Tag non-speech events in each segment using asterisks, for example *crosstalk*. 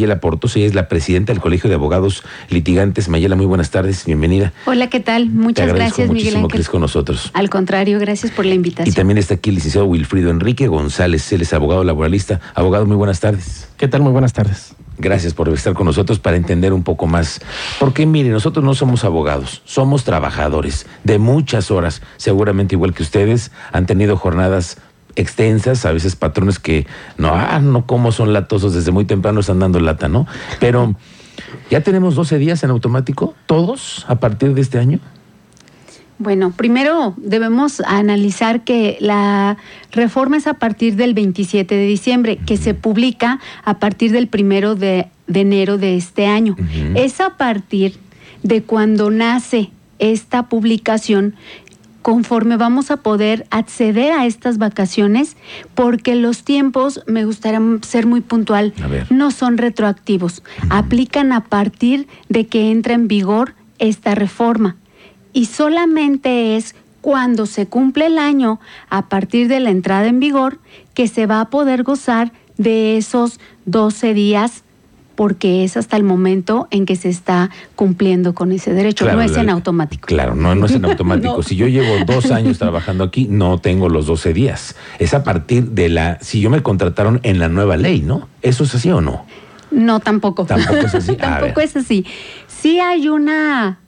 Mayela Portos, ella es la presidenta del Colegio de Abogados Litigantes. Mayela, muy buenas tardes, bienvenida. Hola, ¿qué tal? Muchas Te gracias, Miguel muchísimo Ángel. que estés con nosotros. Al contrario, gracias por la Y invitación. también está aquí el licenciado Wilfrido Enrique González, él es abogado laboralista. Abogado, muy buenas tardes. ¿Qué tal? Muy buenas tardes. Gracias por estar con nosotros para entender un poco más. Porque mire, nosotros no somos abogados, somos trabajadores de muchas horas. Seguramente igual que ustedes han tenido jornadas extensas, a veces patrones que no, ah, no como son latosos, desde muy temprano están dando lata, ¿no? Pero ya tenemos 12 días en automático, todos a partir de este año. Bueno, primero debemos analizar que la reforma es a partir del 27 de diciembre, que se publica a partir del primero de, de enero de este año. Es a partir de cuando nace esta publicación conforme vamos a poder acceder a estas vacaciones, porque los tiempos, me gustaría ser muy puntual, no son retroactivos, aplican a partir de que entra en vigor esta reforma. Y solamente es cuando se cumple el año, a partir de la entrada en vigor, que se va a poder gozar de esos 12 días, porque es hasta el momento en que se está cumpliendo con ese derecho, Claro, no es la- en automático. Claro, no, no es en *laughs* automático. No. Si yo llevo dos años trabajando aquí, no tengo los 12 días. Es a partir de la, si yo me contrataron en la nueva ley, ¿no? ¿Eso es así o no? No, tampoco. Tampoco es así. *laughs* Tampoco es así. Sí hay una,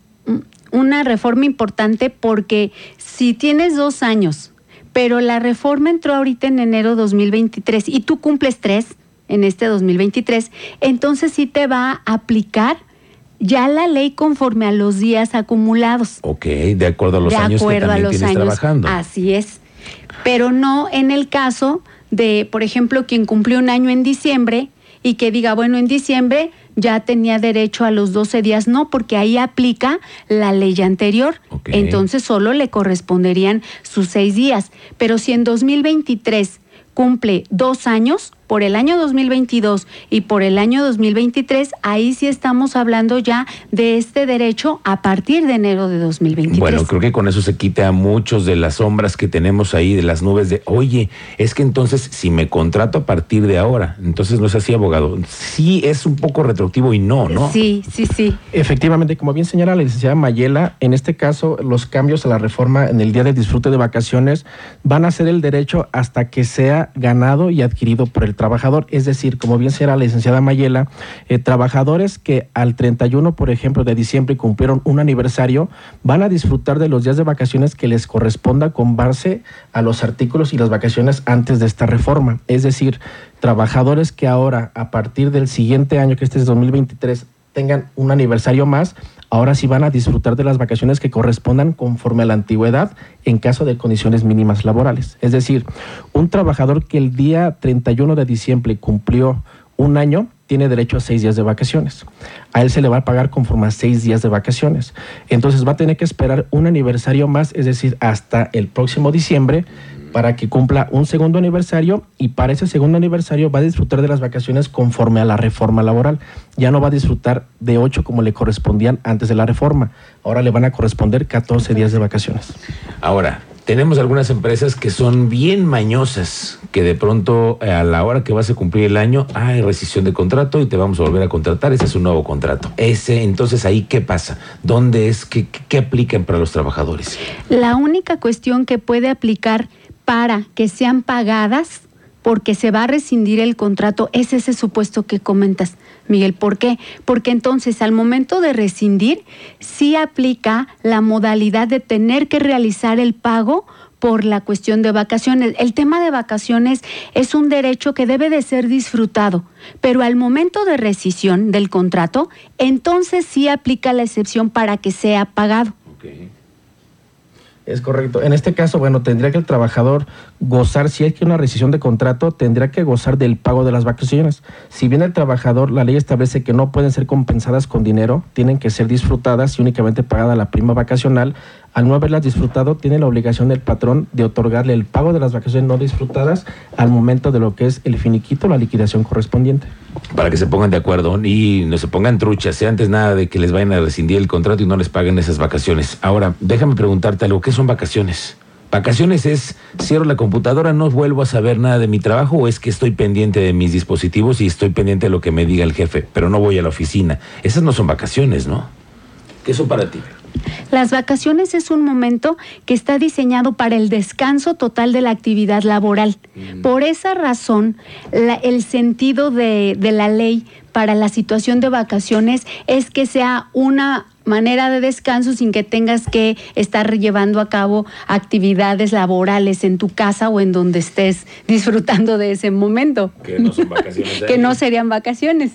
una reforma importante porque si tienes dos años, pero la reforma entró ahorita en enero 2023 y tú cumples tres en este 2023, entonces sí te va a aplicar ya la ley conforme a los días acumulados Ok, de acuerdo a los de años que acuerdo a también los tienes años. trabajando. Así es. Pero no en el caso de, por ejemplo, quien cumplió un año en diciembre y que diga, bueno, en diciembre ya tenía derecho a los 12 días. No, porque ahí aplica la ley anterior. Ok. Entonces solo le corresponderían sus seis días. Pero si en 2023 cumple dos años, por el año 2022 y por el año 2023, ahí sí estamos hablando ya de este derecho a partir de enero de 2023. Bueno, creo que con eso se quita a muchos de las sombras que tenemos ahí, de las nubes de, oye, es que entonces si me contrato a partir de ahora, entonces no es así, abogado. Sí es un poco retroactivo y no, ¿no? Sí, sí, sí. Efectivamente, como bien señala la licenciada Mayela, en este caso los cambios a la reforma en el día de disfrute de vacaciones van a ser el derecho hasta que sea ganado y adquirido por el trabajador. Es decir, como bien señala la licenciada Mayela, eh, trabajadores que al 31, por ejemplo, de diciembre cumplieron un aniversario, van a disfrutar de los días de vacaciones que les corresponda con base a los artículos y las vacaciones antes de esta reforma. Es decir, trabajadores que ahora, a partir del siguiente año, que este es 2023, tengan un aniversario más, ahora sí van a disfrutar de las vacaciones que correspondan conforme a la antigüedad en caso de condiciones mínimas laborales. Es decir, un trabajador que el día 31 de diciembre cumplió un año tiene derecho a seis días de vacaciones. A él se le va a pagar conforme a seis días de vacaciones. Entonces va a tener que esperar un aniversario más, es decir, hasta el próximo diciembre para que cumpla un segundo aniversario y para ese segundo aniversario va a disfrutar de las vacaciones conforme a la reforma laboral. Ya no va a disfrutar de ocho como le correspondían antes de la reforma. Ahora le van a corresponder 14 días de vacaciones. Ahora, tenemos algunas empresas que son bien mañosas, que de pronto eh, a la hora que vas a cumplir el año, hay rescisión de contrato y te vamos a volver a contratar, ese es un nuevo contrato. Ese, entonces ahí, ¿qué pasa? ¿Dónde es? ¿Qué, qué, qué aplican para los trabajadores? La única cuestión que puede aplicar para que sean pagadas porque se va a rescindir el contrato es ese supuesto que comentas, Miguel. ¿Por qué? Porque entonces al momento de rescindir sí aplica la modalidad de tener que realizar el pago por la cuestión de vacaciones. El tema de vacaciones es un derecho que debe de ser disfrutado, pero al momento de rescisión del contrato, entonces sí aplica la excepción para que sea pagado. Es correcto. En este caso, bueno, tendría que el trabajador gozar, si hay que una rescisión de contrato, tendría que gozar del pago de las vacaciones. Si bien el trabajador, la ley establece que no pueden ser compensadas con dinero, tienen que ser disfrutadas y únicamente pagada la prima vacacional, al no haberlas disfrutado, tiene la obligación del patrón de otorgarle el pago de las vacaciones no disfrutadas al momento de lo que es el finiquito, la liquidación correspondiente. Para que se pongan de acuerdo y no se pongan truchas, ¿eh? antes nada de que les vayan a rescindir el contrato y no les paguen esas vacaciones. Ahora, déjame preguntarte algo, ¿qué son vacaciones? Vacaciones es, cierro la computadora, no vuelvo a saber nada de mi trabajo o es que estoy pendiente de mis dispositivos y estoy pendiente de lo que me diga el jefe, pero no voy a la oficina. Esas no son vacaciones, ¿no? ¿Qué son para ti? Las vacaciones es un momento que está diseñado para el descanso total de la actividad laboral. Mm. Por esa razón, el sentido de, de la ley para la situación de vacaciones es que sea una manera de descanso sin que tengas que estar llevando a cabo actividades laborales en tu casa o en donde estés disfrutando de ese momento. Que no son vacaciones. *laughs* que no serían vacaciones.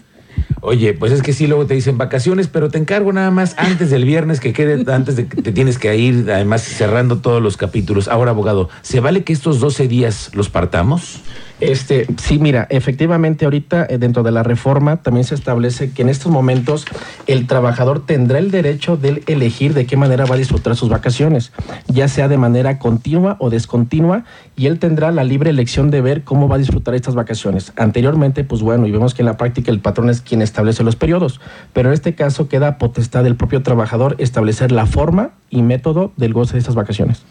Oye, pues es que sí, luego te dicen vacaciones, pero te encargo nada más antes del viernes que quede, *laughs* antes de que te tienes que ir, además cerrando todos los capítulos. Ahora, abogado, ¿se vale que estos 12 días los partamos? Este, sí, mira, efectivamente ahorita eh, dentro de la reforma también se establece que en estos momentos el trabajador tendrá el derecho de elegir de qué manera va a disfrutar sus vacaciones, ya sea de manera continua o descontinua, y él tendrá la libre elección de ver cómo va a disfrutar estas vacaciones. Anteriormente, pues bueno, y vemos que en la práctica el patrón es quien establece los periodos, pero en este caso queda potestad del propio trabajador establecer la forma y método del goce de estas vacaciones.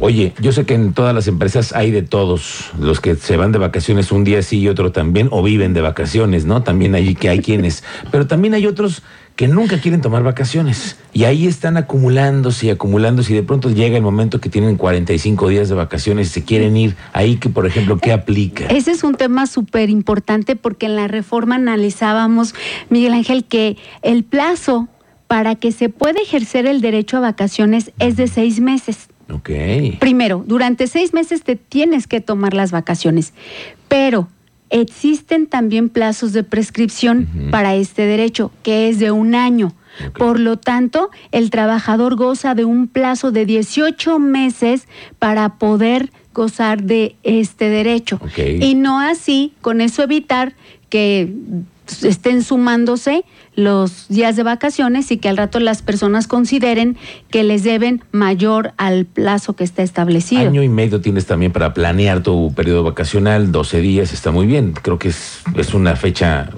Oye, yo sé que en todas las empresas hay de todos, los que se van de vacaciones un día sí y otro también, o viven de vacaciones, ¿no? También hay que hay quienes, *laughs* pero también hay otros que nunca quieren tomar vacaciones y ahí están acumulándose y acumulándose y de pronto llega el momento que tienen 45 días de vacaciones y se quieren ir. Ahí que, por ejemplo, ¿qué aplica? Ese es un tema súper importante porque en la reforma analizábamos, Miguel Ángel, que el plazo para que se pueda ejercer el derecho a vacaciones es de seis meses. Primero, durante seis meses te tienes que tomar las vacaciones, pero existen también plazos de prescripción para este derecho, que es de un año. Por lo tanto, el trabajador goza de un plazo de 18 meses para poder gozar de este derecho. Y no así, con eso evitar que estén sumándose los días de vacaciones y que al rato las personas consideren que les deben mayor al plazo que está establecido. Año y medio tienes también para planear tu periodo vacacional, 12 días, está muy bien. Creo que es, es una fecha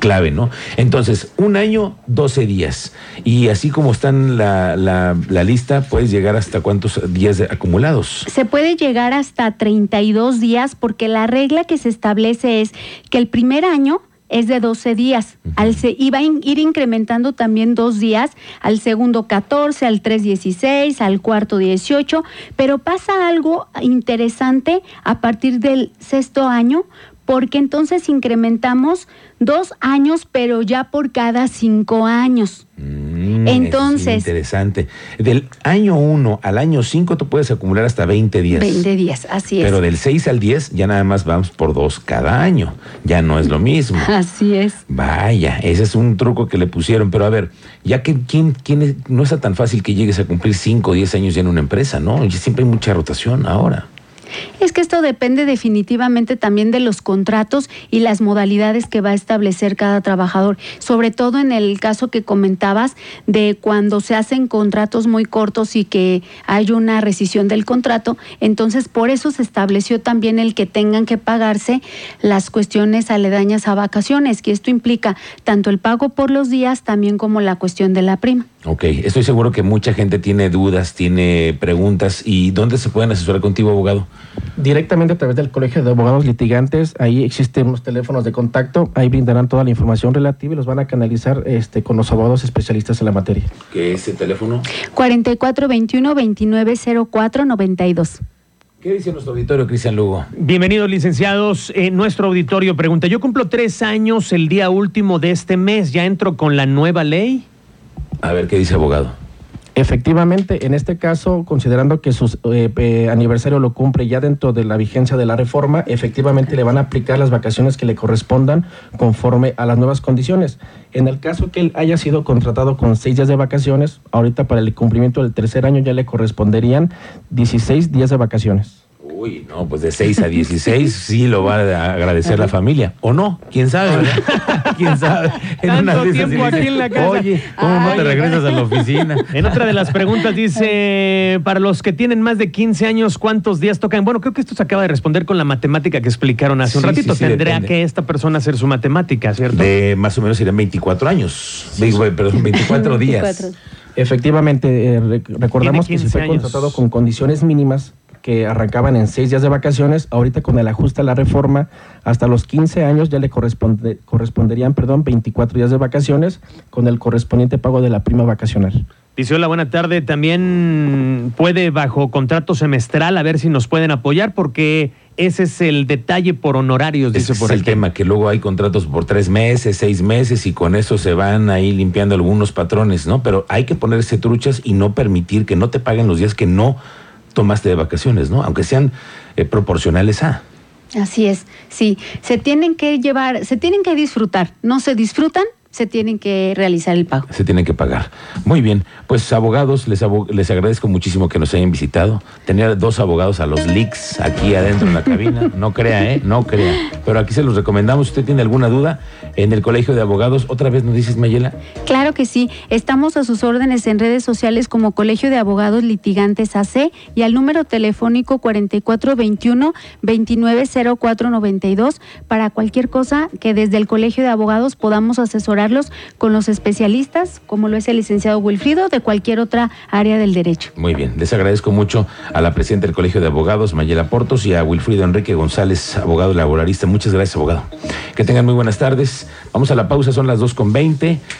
clave, ¿no? Entonces, un año, 12 días. Y así como está la, la, la lista, puedes llegar hasta cuántos días acumulados. Se puede llegar hasta 32 días porque la regla que se establece es que el primer año es de 12 días. Al se, iba a ir incrementando también dos días, al segundo 14, al 3 16, al cuarto 18, pero pasa algo interesante a partir del sexto año, porque entonces incrementamos dos años, pero ya por cada cinco años. Mm, Entonces. interesante. Del año 1 al año 5 tú puedes acumular hasta 20 días. 20 días, así es. Pero del 6 al 10 ya nada más vamos por dos cada año. Ya no es lo mismo. *laughs* Así es. Vaya, ese es un truco que le pusieron. Pero a ver, ya que ¿quién, quién no está tan fácil que llegues a cumplir 5 o 10 años ya en una empresa, ¿no? Y siempre hay mucha rotación ahora. Es que esto depende definitivamente también de los contratos y las modalidades que va a establecer cada trabajador, sobre todo en el caso que comentabas de cuando se hacen contratos muy cortos y que hay una rescisión del contrato, entonces por eso se estableció también el que tengan que pagarse las cuestiones aledañas a vacaciones, que esto implica tanto el pago por los días también como la cuestión de la prima. Ok, estoy seguro que mucha gente tiene dudas, tiene preguntas. ¿Y dónde se pueden asesorar contigo, abogado? Directamente a través del Colegio de Abogados Litigantes. Ahí existen unos teléfonos de contacto. Ahí brindarán toda la información relativa y los van a canalizar este, con los abogados especialistas en la materia. ¿Qué es el teléfono? 4421-290492. ¿Qué dice nuestro auditorio, Cristian Lugo? Bienvenidos, licenciados. Eh, nuestro auditorio pregunta, yo cumplo tres años el día último de este mes, ¿ya entro con la nueva ley? A ver qué dice abogado. Efectivamente, en este caso, considerando que su eh, eh, aniversario lo cumple ya dentro de la vigencia de la reforma, efectivamente le van a aplicar las vacaciones que le correspondan conforme a las nuevas condiciones. En el caso que él haya sido contratado con seis días de vacaciones, ahorita para el cumplimiento del tercer año ya le corresponderían 16 días de vacaciones. Uy, no, pues de 6 a 16 *laughs* sí lo va a agradecer la familia. ¿O no? ¿Quién sabe? *laughs* ¿Quién sabe? En Tanto tiempo aquí en la casa. Oye, ¿cómo no te regresas a la oficina? *laughs* En otra de las preguntas dice, para los que tienen más de 15 años, ¿cuántos días tocan? Bueno, creo que esto se acaba de responder con la matemática que explicaron hace un ratito. Tendría que esta persona hacer su matemática, ¿cierto? De más o menos serían 24 años. Digo, perdón, 24 días. Efectivamente, eh, recordamos que se fue contratado con condiciones mínimas que arrancaban en seis días de vacaciones, ahorita con el ajuste a la reforma, hasta los 15 años ya le corresponde, corresponderían perdón, 24 días de vacaciones con el correspondiente pago de la prima vacacional. Dice, hola, buena tarde. También puede bajo contrato semestral a ver si nos pueden apoyar porque ese es el detalle por honorarios, dice ese por es el tema, que luego hay contratos por tres meses, seis meses y con eso se van ahí limpiando algunos patrones, ¿no? Pero hay que ponerse truchas y no permitir que no te paguen los días que no tomaste de vacaciones, ¿no? Aunque sean eh, proporcionales a. Así es, sí. Se tienen que llevar, se tienen que disfrutar. No se disfrutan, se tienen que realizar el pago. Se tienen que pagar. Muy bien, pues abogados, les, les agradezco muchísimo que nos hayan visitado. Tener dos abogados a los leaks aquí adentro en la cabina, no crea, ¿eh? No crea. Pero aquí se los recomendamos. ¿Usted tiene alguna duda? En el Colegio de Abogados, ¿otra vez nos dices, Mayela? Claro que sí. Estamos a sus órdenes en redes sociales como Colegio de Abogados Litigantes AC y al número telefónico 4421-290492 para cualquier cosa que desde el Colegio de Abogados podamos asesorar con los especialistas, como lo es el licenciado Wilfrido, de cualquier otra área del derecho. Muy bien, les agradezco mucho a la presidenta del Colegio de Abogados, Mayela Portos, y a Wilfrido Enrique González, abogado laboralista. Muchas gracias, abogado. Que tengan muy buenas tardes. Vamos a la pausa, son las 2.20.